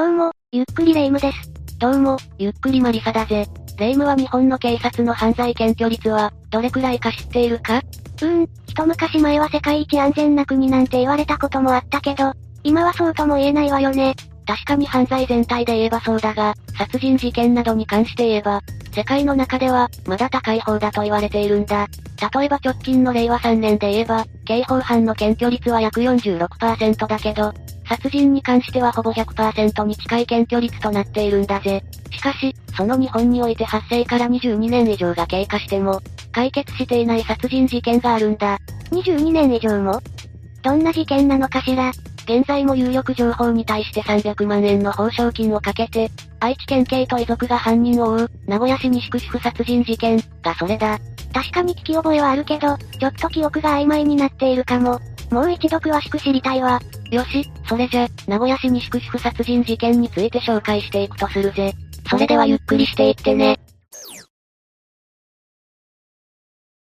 どうも、ゆっくりレ夢ムです。どうも、ゆっくりマリサだぜ。レ夢ムは日本の警察の犯罪検挙率は、どれくらいか知っているか？うーん、一昔前は世界一安全な国なんて言われたこともあったけど、今はそうとも言えないわよね。確かに犯罪全体で言えばそうだが、殺人事件などに関して言えば、世界の中では、まだ高い方だと言われているんだ。例えば直近の令和3年で言えば、刑法犯の検挙率は約46%だけど、殺人に関してはほぼ100%に近い検挙率となっているんだぜ。しかし、その日本において発生から22年以上が経過しても、解決していない殺人事件があるんだ。22年以上も？どんな事件なのかしら？現在も有力情報に対して300万円の報奨金をかけて、愛知県警と遺族が犯人を追う、名古屋市西区主婦殺人事件、がそれだ。確かに聞き覚えはあるけど、ちょっと記憶が曖昧になっているかも。もう一度詳しく知りたいわ。よし、それじゃ、名古屋市西区主婦殺人事件について紹介していくとするぜ。それではゆっくりしていってね。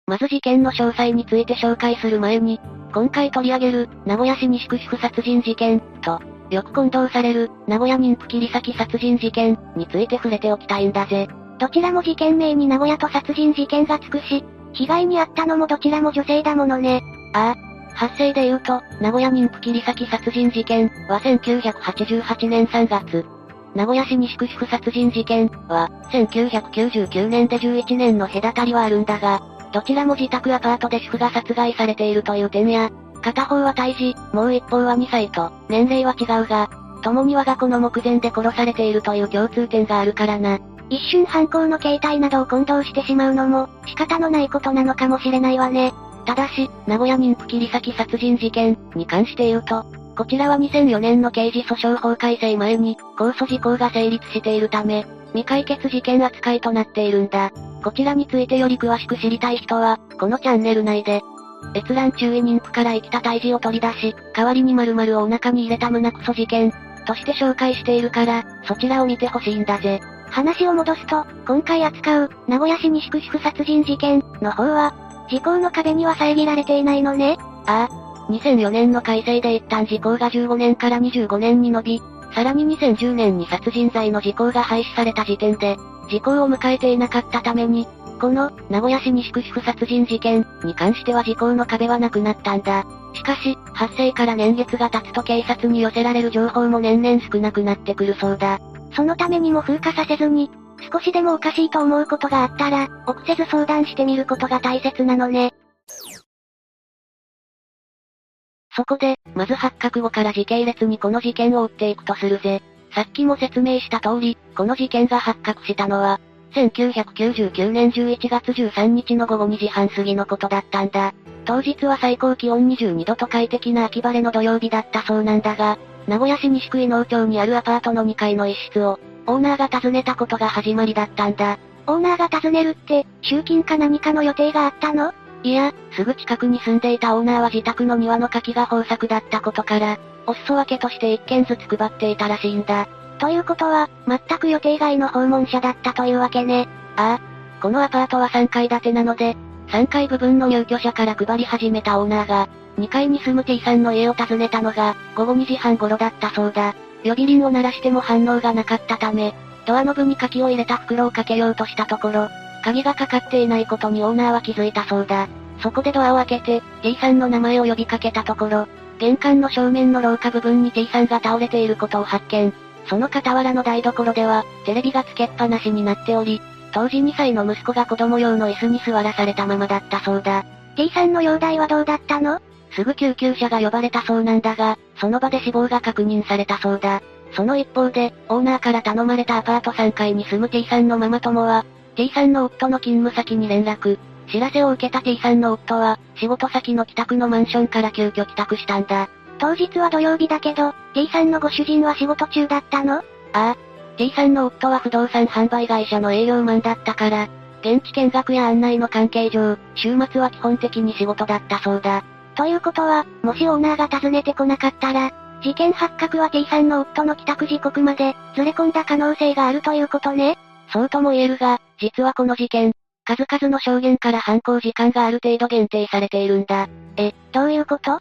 まず事件の詳細について紹介する前に、今回取り上げる、名古屋市西区主婦殺人事件、と、よく混同される、名古屋妊婦切り裂き殺人事件、について触れておきたいんだぜ。どちらも事件名に名古屋と殺人事件がつくし、被害に遭ったのもどちらも女性だものね。ああ、発生で言うと、名古屋妊婦切り裂き殺人事件は1988年3月。名古屋市西区主婦殺人事件は、1999年で11年の隔たりはあるんだが、どちらも自宅アパートで主婦が殺害されているという点や、片方は胎児、もう一方は2歳と、年齢は違うが、共に我が子の目前で殺されているという共通点があるからな。一瞬犯行の形態などを混同してしまうのも、仕方のないことなのかもしれないわね。ただし、名古屋妊婦切り裂き殺人事件に関して言うと、こちらは2004年の刑事訴訟法改正前に、控訴事項が成立しているため、未解決事件扱いとなっているんだ。こちらについてより詳しく知りたい人は、このチャンネル内で、閲覧注意妊婦から生きた胎児を取り出し、代わりに〇〇をお腹に入れた胸クソ事件、として紹介しているから、そちらを見てほしいんだぜ。話を戻すと、今回扱う、名古屋市西区主婦殺人事件の方は、時効の壁には遮られていないのね。ああ。2004年の改正で一旦時効が15年から25年に伸び、さらに2010年に殺人罪の時効が廃止された時点で、時効を迎えていなかったために、この、名古屋市西区主婦殺人事件に関しては時効の壁はなくなったんだ。しかし、発生から年月が経つと警察に寄せられる情報も年々少なくなってくるそうだ。そのためにも風化させずに、少しでもおかしいと思うことがあったら、臆せず相談してみることが大切なのね。そこで、まず発覚後から時系列にこの事件を追っていくとするぜ。さっきも説明した通り、この事件が発覚したのは、1999年11月13日の午後2時半過ぎのことだったんだ。当日は最高気温22度と快適な秋晴れの土曜日だったそうなんだが、名古屋市西区伊能町にあるアパートの2階の一室を、オーナーが訪ねたことが始まりだったんだ。オーナーが訪ねるって、集金か何かの予定があったの？いや、すぐ近くに住んでいたオーナーは自宅の庭の柿が豊作だったことから、お裾分けとして一軒ずつ配っていたらしいんだ。ということは、全く予定外の訪問者だったというわけね。ああ。このアパートは3階建てなので、3階部分の入居者から配り始めたオーナーが、2階に住む T さんの家を訪ねたのが、午後2時半頃だったそうだ。呼び鈴を鳴らしても反応がなかったため、ドアノブに鍵を入れた袋をかけようとしたところ、鍵がかかっていないことにオーナーは気づいたそうだ。そこでドアを開けて、T さんの名前を呼びかけたところ、玄関の正面の廊下部分に T さんが倒れていることを発見。その傍らの台所では、テレビがつけっぱなしになっており、当時2歳の息子が子供用の椅子に座らされたままだったそうだ。T さんの容体はどうだったの？すぐ救急車が呼ばれたそうなんだが、その場で死亡が確認されたそうだ。その一方で、オーナーから頼まれたアパート3階に住む T さんのママ友は、T さんの夫の勤務先に連絡。知らせを受けた T さんの夫は、仕事先の帰宅のマンションから急遽帰宅したんだ。当日は土曜日だけど、T さんのご主人は仕事中だったの？ああ。T さんの夫は不動産販売会社の営業マンだったから、現地見学や案内の関係上、週末は基本的に仕事だったそうだ。ということは、もしオーナーが訪ねてこなかったら、事件発覚は T さんの夫の帰宅時刻まで、ずれ込んだ可能性があるということね。そうとも言えるが、実はこの事件、数々の証言から犯行時間がある程度限定されているんだ。え、どういうこと？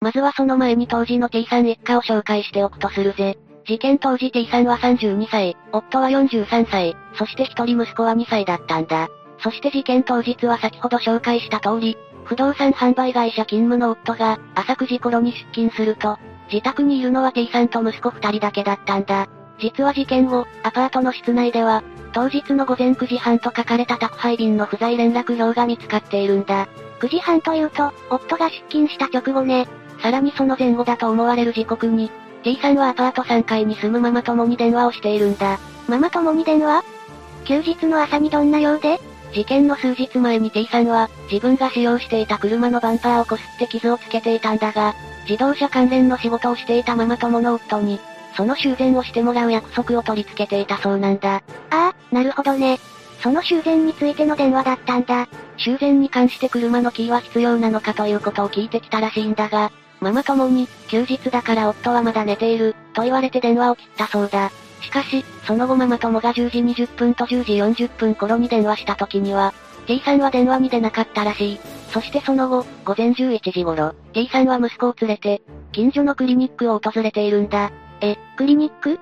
まずはその前に当時の T さん一家を紹介しておくとするぜ。事件当時 T さんは32歳、夫は43歳、そして一人息子は2歳だったんだ。そして事件当日は先ほど紹介した通り、不動産販売会社勤務の夫が朝9時頃に出勤すると、自宅にいるのは T さんと息子2人だけだったんだ。実は事件後、アパートの室内では、当日の午前9時半と書かれた宅配便の不在連絡表が見つかっているんだ。9時半というと、夫が出勤した直後ね。さらにその前後だと思われる時刻に、T さんはアパート3階に住むママ友に電話をしているんだ。ママ友に電話？休日の朝にどんな用で？事件の数日前に T さんは、自分が使用していた車のバンパーをこすって傷をつけていたんだが、自動車関連の仕事をしていたママ友の夫に、その修繕をしてもらう約束を取り付けていたそうなんだ。ああ、なるほどね。その修繕についての電話だったんだ。修繕に関して車のキーは必要なのかということを聞いてきたらしいんだが、ママ友に、休日だから夫はまだ寝ている、と言われて電話を切ったそうだ。しかし、その後ママ友が10時20分と10時40分頃に電話した時には、T さんは電話に出なかったらしい。そしてその後、午前11時頃、T さんは息子を連れて、近所のクリニックを訪れているんだ。え、クリニック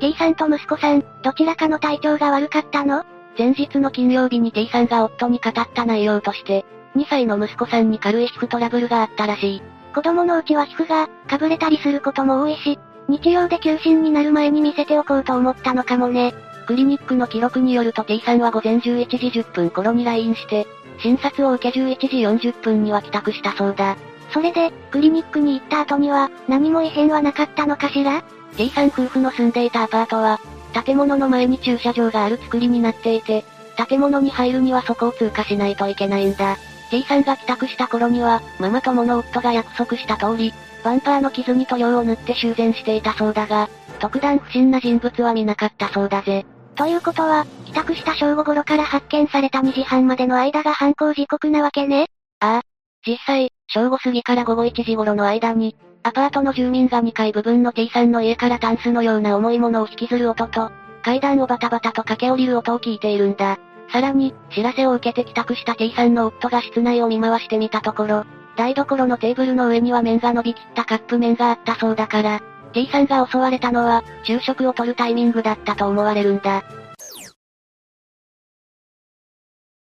?T さんと息子さん、どちらかの体調が悪かったの？前日の金曜日に T さんが夫に語った内容として、2歳の息子さんに軽い皮膚トラブルがあったらしい。子供のうちは皮膚が、かぶれたりすることも多いし、日曜で休診になる前に見せておこうと思ったのかもね。クリニックの記録によると T さんは午前11時10分頃に LINE して、診察を受け11時40分には帰宅したそうだ。それで、クリニックに行った後には、何も異変はなかったのかしら ?T さん夫婦の住んでいたアパートは、建物の前に駐車場がある作りになっていて、建物に入るにはそこを通過しないといけないんだ。T さんが帰宅した頃には、ママ友の夫が約束した通り、バンパーの傷に塗料を塗って修繕していたそうだが、特段不審な人物は見なかったそうだぜ。ということは、帰宅した正午頃から発見された2時半までの間が犯行時刻なわけね？ああ。実際、正午過ぎから午後1時頃の間に、アパートの住民が2階部分の T さんの家からタンスのような重いものを引きずる音と、階段をバタバタと駆け下りる音を聞いているんだ。さらに、知らせを受けて帰宅した T さんの夫が室内を見回してみたところ、台所のテーブルの上には麺が伸びきったカップ麺があったそうだから、T さんが襲われたのは、昼食を取るタイミングだったと思われるんだ。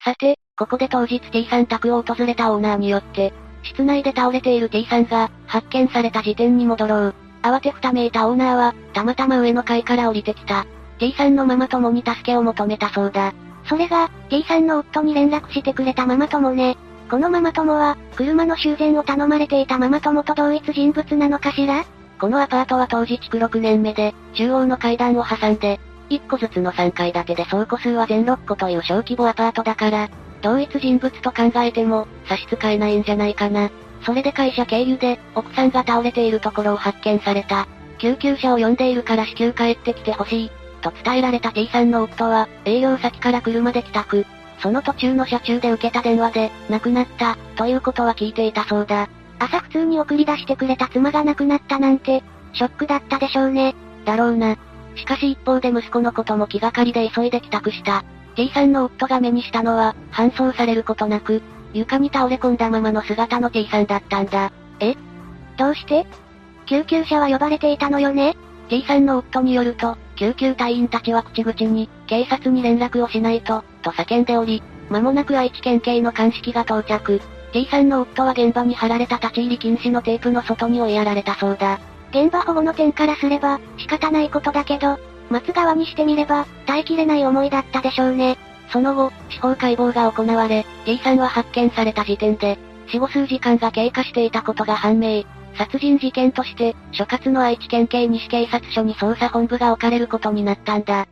さて、ここで当日 T さん宅を訪れたオーナーによって、室内で倒れている T さんが、発見された時点に戻ろう。慌てふためいたオーナーは、たまたま上の階から降りてきた。T さんのママ友に助けを求めたそうだ。それが、T さんの夫に連絡してくれたママ友ね。このママ友は、車の修繕を頼まれていたママ友と同一人物なのかしら？このアパートは当時築6年目で、中央の階段を挟んで、1個ずつの3階建てで倉庫数は全6個という小規模アパートだから、同一人物と考えても、差し支えないんじゃないかな。それで会社経由で、奥さんが倒れているところを発見された。救急車を呼んでいるから至急帰ってきてほしい。と伝えられた T さんの夫は、営業先から車で帰宅。その途中の車中で受けた電話で、亡くなった、ということは聞いていたそうだ。朝普通に送り出してくれた妻が亡くなったなんて、ショックだったでしょうね。だろうな。しかし一方で息子のことも気がかりで急いで帰宅した。T さんの夫が目にしたのは、搬送されることなく、床に倒れ込んだままの姿の T さんだったんだ。え？どうして？救急車は呼ばれていたのよね ?T さんの夫によると、救急隊員たちは口々に、警察に連絡をしないと、と叫んでおり、間もなく愛知県警の鑑識が到着。T さんの夫は現場に貼られた立ち入り禁止のテープの外に追いやられたそうだ。現場保護の点からすれば、仕方ないことだけど、松川にしてみれば、耐えきれない思いだったでしょうね。その後、司法解剖が行われ、T さんは発見された時点で、死後数時間が経過していたことが判明。殺人事件として、所轄の愛知県警西警察署に捜査本部が置かれることになったんだ。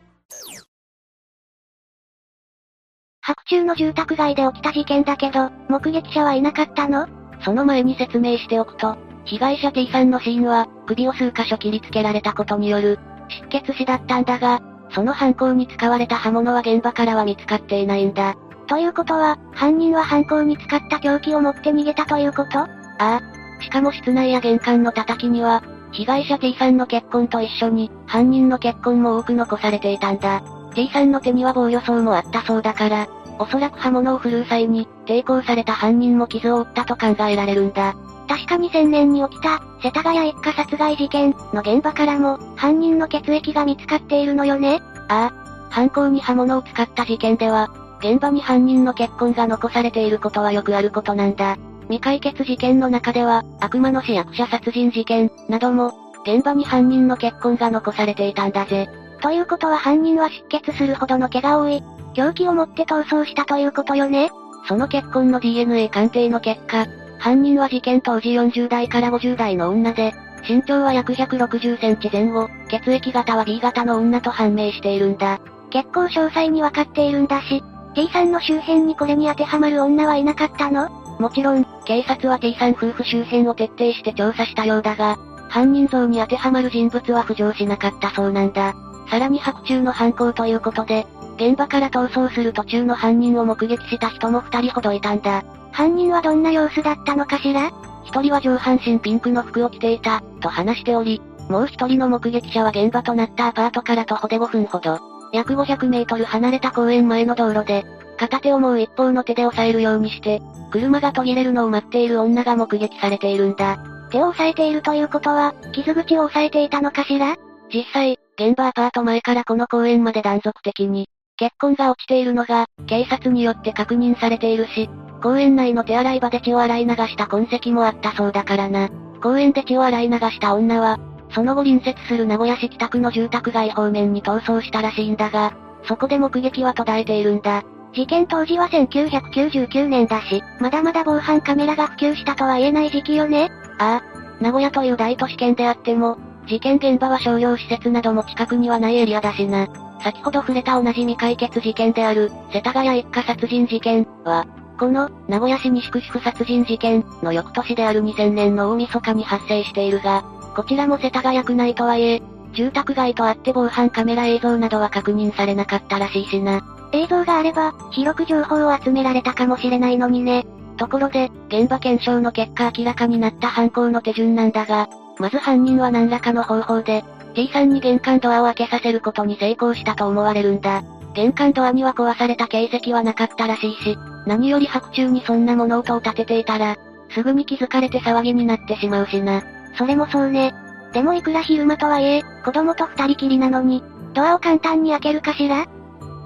白昼の住宅街で起きた事件だけど、目撃者はいなかったの？その前に説明しておくと、被害者 T さんの死因は、首を数箇所切りつけられたことによる、失血死だったんだが、その犯行に使われた刃物は現場からは見つかっていないんだ。ということは、犯人は犯行に使った凶器を持って逃げたということ？ああ。しかも室内や玄関の叩きには、被害者 T さんの血痕と一緒に、犯人の血痕も多く残されていたんだ。T さんの手には防御創もあったそうだから、おそらく刃物を振るう際に、抵抗された犯人も傷を負ったと考えられるんだ。確か2000年に起きた、世田谷一家殺害事件の現場からも、犯人の血液が見つかっているのよねああ。犯行に刃物を使った事件では、現場に犯人の血痕が残されていることはよくあることなんだ。未解決事件の中では、悪魔の死役者殺人事件、なども、現場に犯人の血痕が残されていたんだぜ。ということは犯人は出血するほどの怪我を負い、凶器を持って逃走したということよねその血痕の DNA 鑑定の結果、犯人は事件当時40代から50代の女で、身長は約160センチ前後、血液型は B 型の女と判明しているんだ。結構詳細にわかっているんだし、T さんの周辺にこれに当てはまる女はいなかったの？もちろん、警察は T さん夫婦周辺を徹底して調査したようだが、犯人像に当てはまる人物は浮上しなかったそうなんだ。さらに白昼の犯行ということで、現場から逃走する途中の犯人を目撃した人も二人ほどいたんだ。犯人はどんな様子だったのかしら？一人は上半身ピンクの服を着ていた、と話しており、もう一人の目撃者は現場となったアパートから徒歩で5分ほど、約500メートル離れた公園前の道路で、片手をもう一方の手で押さえるようにして、車が途切れるのを待っている女が目撃されているんだ。手を押さえているということは、傷口を押さえていたのかしら？実際、現場アパート前からこの公園まで断続的に、血痕が落ちているのが、警察によって確認されているし、公園内の手洗い場で血を洗い流した痕跡もあったそうだからな。公園で血を洗い流した女は、その後隣接する名古屋市北区の住宅街方面に逃走したらしいんだが、そこで目撃は途絶えているんだ。事件当時は1999年だし、まだまだ防犯カメラが普及したとは言えない時期よねああ、名古屋という大都市圏であっても、事件現場は商業施設なども近くにはないエリアだしな。先ほど触れた同じ未解決事件である、世田谷一家殺人事件は、この、名古屋市西区主婦殺人事件の翌年である2000年の大晦日に発生しているが、こちらも世田谷区内とはいえ、住宅街とあって防犯カメラ映像などは確認されなかったらしいしな。映像があれば、広く情報を集められたかもしれないのにね。ところで、現場検証の結果明らかになった犯行の手順なんだが、まず犯人は何らかの方法で、T さんに玄関ドアを開けさせることに成功したと思われるんだ。玄関ドアには壊された形跡はなかったらしいし、何より白昼にそんな物音を立てていたら、すぐに気づかれて騒ぎになってしまうしな。それもそうね。でもいくら昼間とはいえ、子供と二人きりなのに、ドアを簡単に開けるかしら？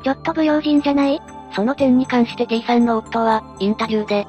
ちょっと不用心じゃない？その点に関して T さんの夫は、インタビューで、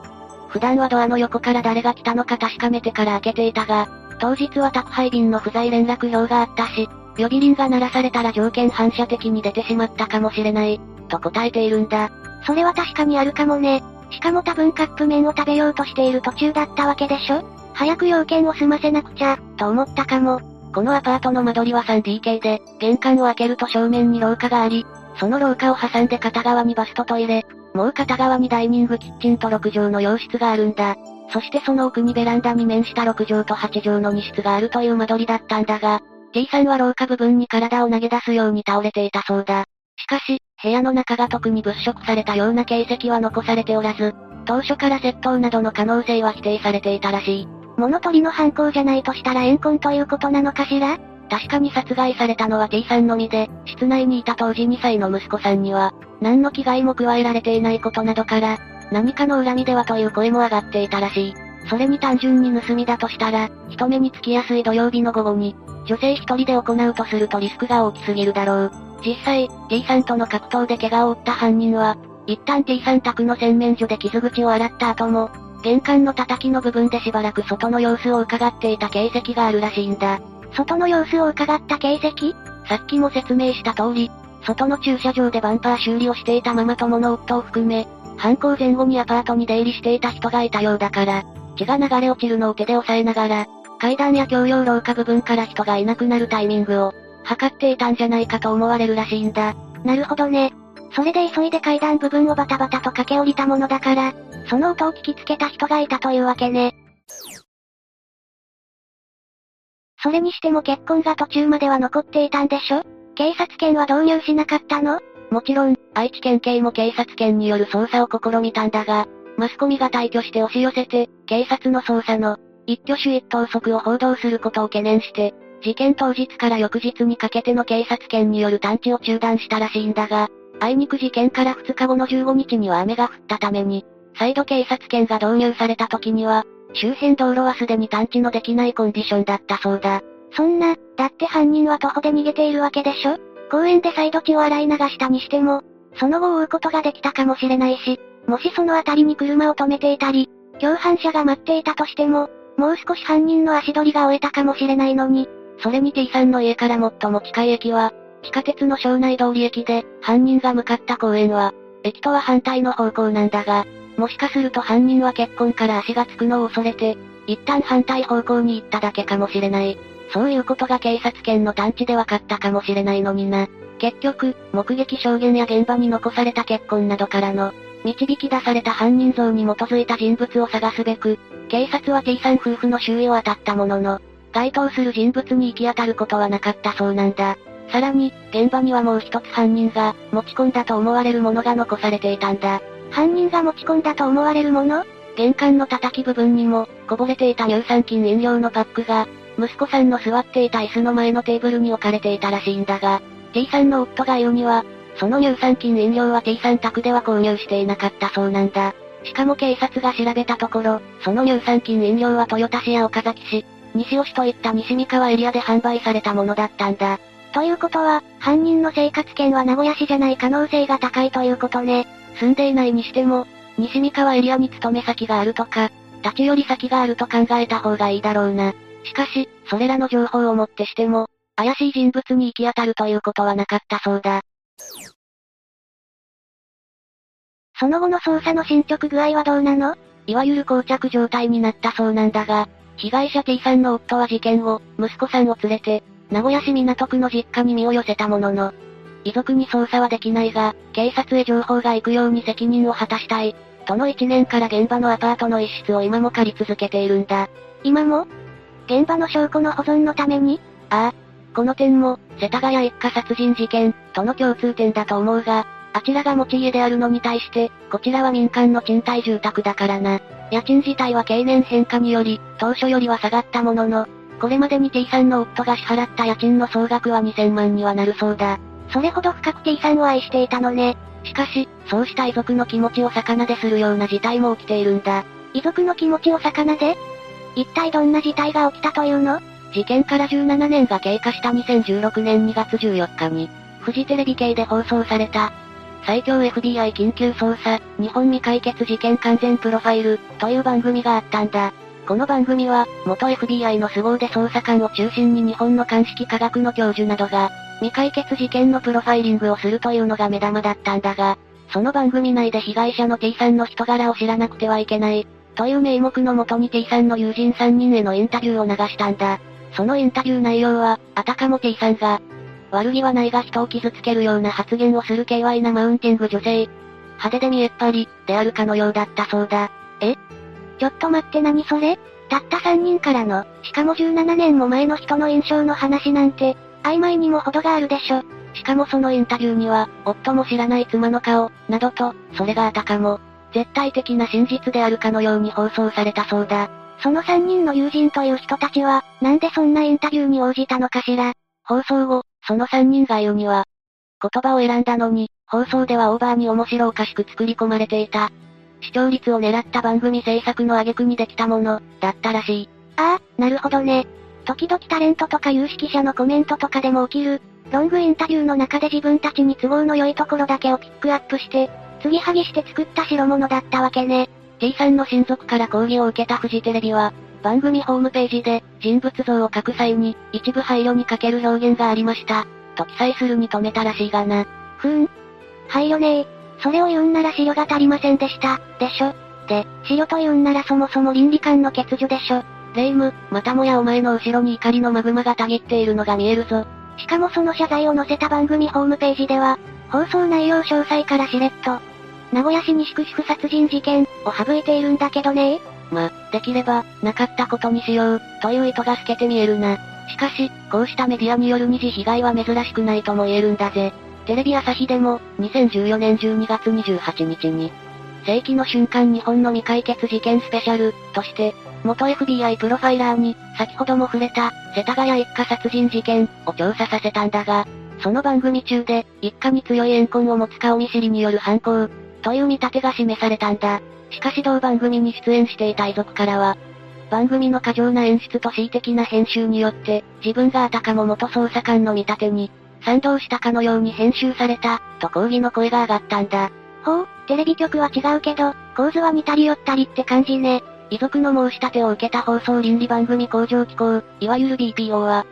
普段はドアの横から誰が来たのか確かめてから開けていたが、当日は宅配便の不在連絡表があったし、呼び鈴が鳴らされたら条件反射的に出てしまったかもしれない、と答えているんだ。それは確かにあるかもね。しかも多分カップ麺を食べようとしている途中だったわけでしょ？早く要件を済ませなくちゃ、と思ったかも。このアパートの間取りは 3DK で、玄関を開けると正面に廊下があり、その廊下を挟んで片側にバストトイレ、もう片側にダイニングキッチンと6畳の洋室があるんだ。そしてその奥にベランダに面した6畳と8畳の2室があるという間取りだったんだが、T さんは廊下部分に体を投げ出すように倒れていたそうだ。しかし、部屋の中が特に物色されたような形跡は残されておらず、当初から窃盗などの可能性は否定されていたらしい。物取りの犯行じゃないとしたら怨恨ということなのかしら？確かに殺害されたのは T さんのみで、室内にいた当時2歳の息子さんには、何の危害も加えられていないことなどから、何かの恨みではという声も上がっていたらしい。それに単純に盗みだとしたら、人目につきやすい土曜日の午後に、女性一人で行うとするとリスクが大きすぎるだろう。実際、T さんとの格闘で怪我を負った犯人は、一旦 T さん宅の洗面所で傷口を洗った後も、玄関の叩きの部分でしばらく外の様子を伺っていた形跡があるらしいんだ。外の様子を伺った形跡？さっきも説明した通り、外の駐車場でバンパー修理をしていたママ友の夫を含め、犯行前後にアパートに出入りしていた人がいたようだから、血が流れ落ちるのを手で押さえながら、階段や共用廊下部分から人がいなくなるタイミングを、測っていたんじゃないかと思われるらしいんだ。なるほどね。それで急いで階段部分をバタバタと駆け下りたものだから、その音を聞きつけた人がいたというわけね。それにしても結婚が途中までは残っていたんでしょ？警察犬は導入しなかったの？もちろん、愛知県警も警察犬による捜査を試みたんだが、マスコミが退去して押し寄せて、警察の捜査の、一挙手一投足を報道することを懸念して、事件当日から翌日にかけての警察犬による探知を中断したらしいんだが、あいにく事件から2日後の15日には雨が降ったために、再度警察犬が導入された時には、周辺道路はすでに探知のできないコンディションだったそうだ。そんな、だって犯人は徒歩で逃げているわけでしょ？公園で再度血を洗い流したにしても、その後を追うことができたかもしれないし、もしその辺りに車を止めていたり、共犯者が待っていたとしても、もう少し犯人の足取りが終えたかもしれないのに。それに T さんの家から最も近い駅は、地下鉄の庄内通り駅で、犯人が向かった公園は、駅とは反対の方向なんだが、もしかすると犯人は結婚から足がつくのを恐れて、一旦反対方向に行っただけかもしれない。そういうことが警察犬の探知で分かったかもしれないのにな。結局、目撃証言や現場に残された血痕などからの、導き出された犯人像に基づいた人物を探すべく、警察は T さん夫婦の周囲を当たったものの、該当する人物に行き当たることはなかったそうなんだ。さらに、現場にはもう一つ犯人が、持ち込んだと思われるものが残されていたんだ。犯人が持ち込んだと思われるもの？玄関の叩き部分にも、こぼれていた乳酸菌飲料のパックが、息子さんの座っていた椅子の前のテーブルに置かれていたらしいんだが、T さんの夫が言うには、その乳酸菌飲料は T さん宅では購入していなかったそうなんだ。しかも警察が調べたところ、その乳酸菌飲料は豊田市や岡崎市、西尾市といった西三河エリアで販売されたものだったんだ。ということは、犯人の生活圏は名古屋市じゃない可能性が高いということね。住んでいないにしても、西三河エリアに勤め先があるとか、立ち寄り先があると考えた方がいいだろうな。しかし、それらの情報をもってしても、怪しい人物に行き当たるということはなかったそうだ。その後の捜査の進捗具合はどうなの？いわゆる膠着状態になったそうなんだが、被害者 T さんの夫は事件後、息子さんを連れて、名古屋市港区の実家に身を寄せたものの、遺族に捜査はできないが、警察へ情報が行くように責任を果たしたい。との1年から現場のアパートの一室を今も借り続けているんだ。今も？現場の証拠の保存のために？ああ。この点も、世田谷一家殺人事件、との共通点だと思うが、あちらが持ち家であるのに対して、こちらは民間の賃貸住宅だからな。家賃自体は経年変化により、当初よりは下がったものの、これまでに T さんの夫が支払った家賃の総額は2000万にはなるそうだ。それほど深く T さんを愛していたのね。しかし、そうした遺族の気持ちを魚でするような事態も起きているんだ。遺族の気持ちを魚で？一体どんな事態が起きたというの？事件から17年が経過した2016年2月14日に、フジテレビ系で放送された、最強 FBI 緊急捜査、日本未解決事件完全プロファイル、という番組があったんだ。この番組は、元 FBI の凄腕捜査官を中心に日本の鑑識科学の教授などが、未解決事件のプロファイリングをするというのが目玉だったんだが、その番組内で被害者の T さんの人柄を知らなくてはいけない、という名目のもとに T さんの友人3人へのインタビューを流したんだ。そのインタビュー内容は、あたかも T さんが、悪気はないが人を傷つけるような発言をする軽猥なマウンティング女性、派手で見えっ張り、であるかのようだったそうだ。え？ちょっと待って何それ？たった3人からの、しかも17年も前の人の印象の話なんて、曖昧にも程があるでしょ。しかもそのインタビューには、夫も知らない妻の顔、などと、それがあたかも、絶対的な真実であるかのように放送されたそうだ。その3人の友人という人たちは、なんでそんなインタビューに応じたのかしら。放送後、その3人が言うには、言葉を選んだのに、放送ではオーバーに面白おかしく作り込まれていた。視聴率を狙った番組制作の挙句にできたもの、だったらしい。ああ、なるほどね。時々タレントとか有識者のコメントとかでも起きる、ロングインタビューの中で自分たちに都合の良いところだけをピックアップして、継ぎはぎして作った代物だったわけね。T さんの親族から抗議を受けたフジテレビは、番組ホームページで、人物像を書く際に、一部配慮に欠ける表現がありました。と記載するに止めたらしいがな。ふーん。配慮ねえ。それを言うんなら資料が足りませんでした、でしょ。で、資料と言うんならそもそも倫理観の欠如でしょ。レイム、またもやお前の後ろに怒りのマグマがたぎっているのが見えるぞ。しかもその謝罪を載せた番組ホームページでは、放送内容詳細からしれっと、名古屋市西区市殺人事件を省いているんだけどねま、できれば、なかったことにしよう、という意図が透けて見えるな。しかし、こうしたメディアによる二次被害は珍しくないとも言えるんだぜ。テレビ朝日でも、2014年12月28日に、世紀の瞬間日本の未解決事件スペシャル、として、元 FBI プロファイラーに、先ほども触れた、世田谷一家殺人事件、を調査させたんだが、その番組中で、一家に強い怨恨を持つ顔見知りによる犯行、という見立てが示されたんだ。しかし同番組に出演していた遺族からは、番組の過剰な演出と恣意的な編集によって、自分があたかも元捜査官の見立てに、賛同したかのように編集された、と抗議の声が上がったんだ。ほう、テレビ局は違うけど、構図は似たり寄ったりって感じね。遺族の申し立てを受けた放送倫理番組向上機構、いわゆる BPO は、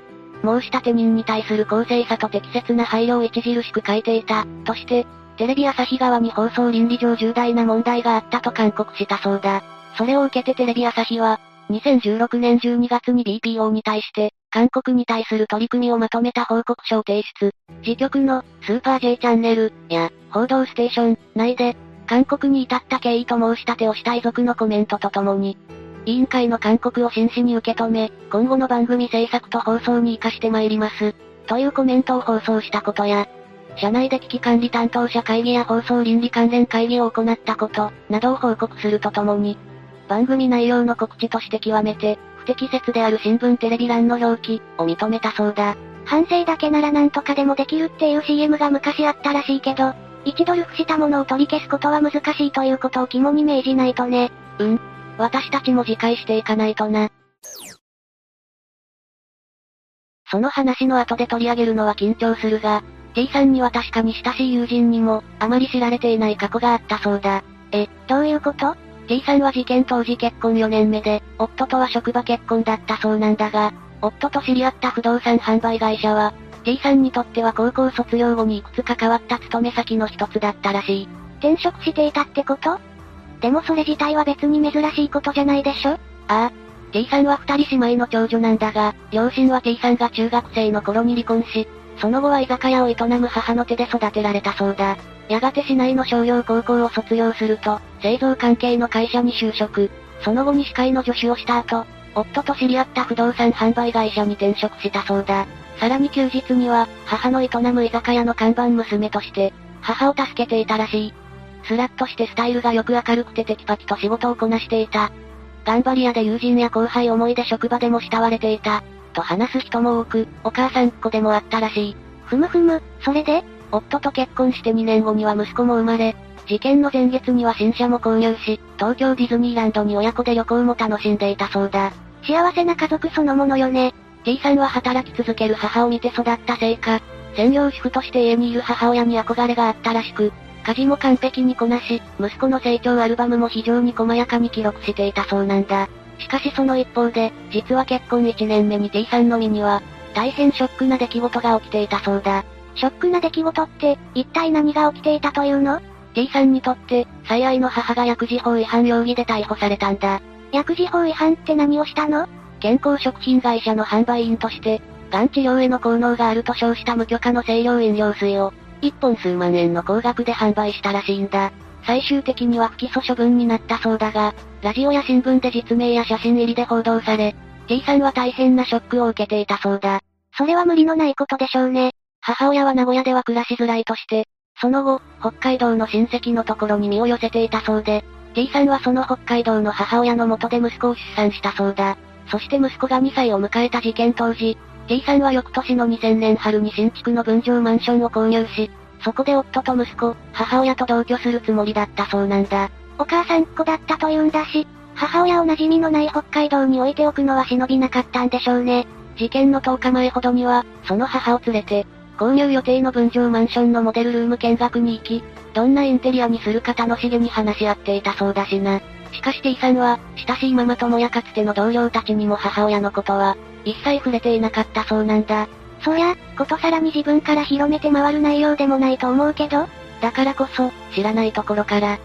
申し立て人に対する公正さと適切な配慮を著しく書いていた、として、テレビ朝日側に放送倫理上重大な問題があったと勧告したそうだ。それを受けてテレビ朝日は、2016年12月に BPO に対して、韓国に対する取り組みをまとめた報告書を提出。自局の、スーパー J チャンネル、や、報道ステーション、内で、韓国に至った経緯と申し立てをした遺族のコメントとともに、委員会の勧告を真摯に受け止め、今後の番組制作と放送に活かしてまいります。というコメントを放送したことや、社内で危機管理担当者会議や放送倫理関連会議を行ったこと、などを報告するとともに、番組内容の告知として極めて、不適切である新聞テレビ欄の表記、を認めたそうだ。反省だけならなんとかでもできるっていう CM が昔あったらしいけど、一度ルフしたものを取り消すことは難しいということを肝に銘じないとね。うん。私たちも自戒していかないとな。その話の後で取り上げるのは緊張するが、T さんには確かに親しい友人にも、あまり知られていない過去があったそうだ。え、どういうこと ?T さんは事件当時結婚4年目で、夫とは職場結婚だったそうなんだが、夫と知り合った不動産販売会社は、T さんにとっては高校卒業後にいくつか変わった勤め先の一つだったらしい。転職していたってこと？でもそれ自体は別に珍しいことじゃないでしょ？ああ。T さんは二人姉妹の長女なんだが、両親は T さんが中学生の頃に離婚し、その後は居酒屋を営む母の手で育てられたそうだ。やがて市内の商業高校を卒業すると、製造関係の会社に就職。その後に司会の助手をした後、夫と知り合った不動産販売会社に転職したそうだ。さらに休日には、母の営む居酒屋の看板娘として、母を助けていたらしい。スラッとしてスタイルがよく明るくてテキパキと仕事をこなしていた。頑張り屋で友人や後輩思いで職場でも慕われていた。と話す人も多く、お母さんっ子でもあったらしい。ふむふむ、それで？夫と結婚して2年後には息子も生まれ、事件の前月には新車も購入し、東京ディズニーランドに親子で旅行も楽しんでいたそうだ。幸せな家族そのものよね。T さんは働き続ける母を見て育ったせいか、専業主婦として家にいる母親に憧れがあったらしく、家事も完璧にこなし、息子の成長アルバムも非常に細やかに記録していたそうなんだ。しかしその一方で、実は結婚1年目に T さんの身には、大変ショックな出来事が起きていたそうだ。ショックな出来事って、一体何が起きていたというの ?T さんにとって、最愛の母が薬事法違反容疑で逮捕されたんだ。薬事法違反って何をしたの？健康食品会社の販売員として、がん治療への効能があると称した無許可の清涼飲料水を、一本数万円の高額で販売したらしいんだ。最終的には不起訴処分になったそうだが、ラジオや新聞で実名や写真入りで報道され、T さんは大変なショックを受けていたそうだ。それは無理のないことでしょうね。母親は名古屋では暮らしづらいとして、その後、北海道の親戚のところに身を寄せていたそうで、T さんはその北海道の母親の元で息子を出産したそうだ。そして息子が2歳を迎えた事件当時、T さんは翌年の2000年春に新築の分譲マンションを購入し、そこで夫と息子、母親と同居するつもりだったそうなんだ。お母さんっ子だったと言うんだし、母親を馴染みのない北海道に置いておくのは忍びなかったんでしょうね。事件の10日前ほどには、その母を連れて、購入予定の分譲マンションのモデルルーム見学に行き、どんなインテリアにするか楽しげに話し合っていたそうだしな。しかし T さんは、親しいママ友やかつての同僚たちにも母親のことは、一切触れていなかったそうなんだ。そりゃ、ことさらに自分から広めて回る内容でもないと思うけど、だからこそ、知らないところから、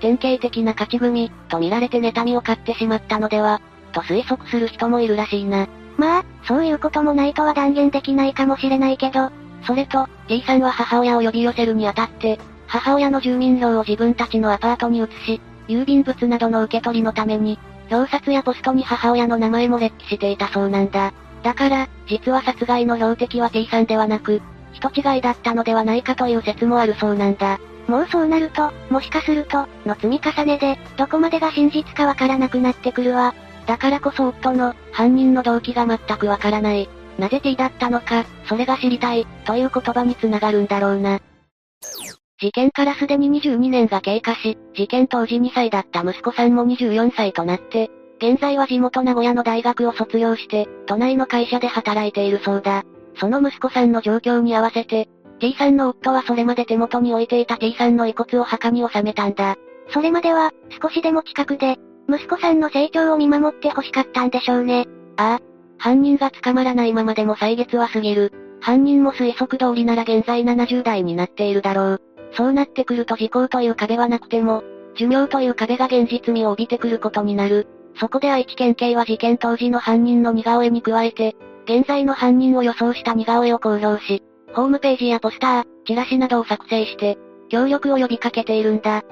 典型的な勝ち組、と見られて妬みを買ってしまったのでは、と推測する人もいるらしいな。まあ、そういうこともないとは断言できないかもしれないけど、それと、T さんは母親を呼び寄せるにあたって、母親の住民票を自分たちのアパートに移し、郵便物などの受け取りのために、表札やポストに母親の名前も列記していたそうなんだ。だから、実は殺害の標的は T さんではなく、人違いだったのではないかという説もあるそうなんだ。もうそうなると、もしかすると、の積み重ねで、どこまでが真実かわからなくなってくるわ。だからこそ夫の、犯人の動機が全くわからない。なぜ T だったのか、それが知りたい、という言葉につながるんだろうな。事件からすでに22年が経過し、事件当時2歳だった息子さんも24歳となって、現在は地元名古屋の大学を卒業して、都内の会社で働いているそうだ。その息子さんの状況に合わせて、T さんの夫はそれまで手元に置いていた T さんの遺骨を墓に収めたんだ。それまでは、少しでも近くで、息子さんの成長を見守って欲しかったんでしょうね。ああ。犯人が捕まらないままでも歳月は過ぎる。犯人も推測通りなら現在70代になっているだろう。そうなってくると時効という壁はなくても、寿命という壁が現実味を帯びてくることになる。そこで愛知県警は事件当時の犯人の似顔絵に加えて、現在の犯人を予想した似顔絵を公表し、ホームページやポスター、チラシなどを作成して、協力を呼びかけているんだ。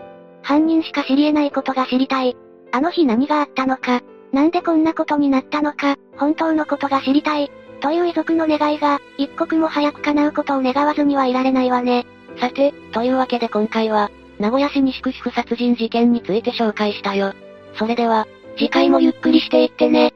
犯人しか知り得ないことが知りたい。あの日何があったのか、なんでこんなことになったのか、本当のことが知りたい。という遺族の願いが、一刻も早く叶うことを願わずにはいられないわね。さて、というわけで今回は、名古屋市西区主婦殺人事件について紹介したよ。それでは、次回もゆっくりしていってね。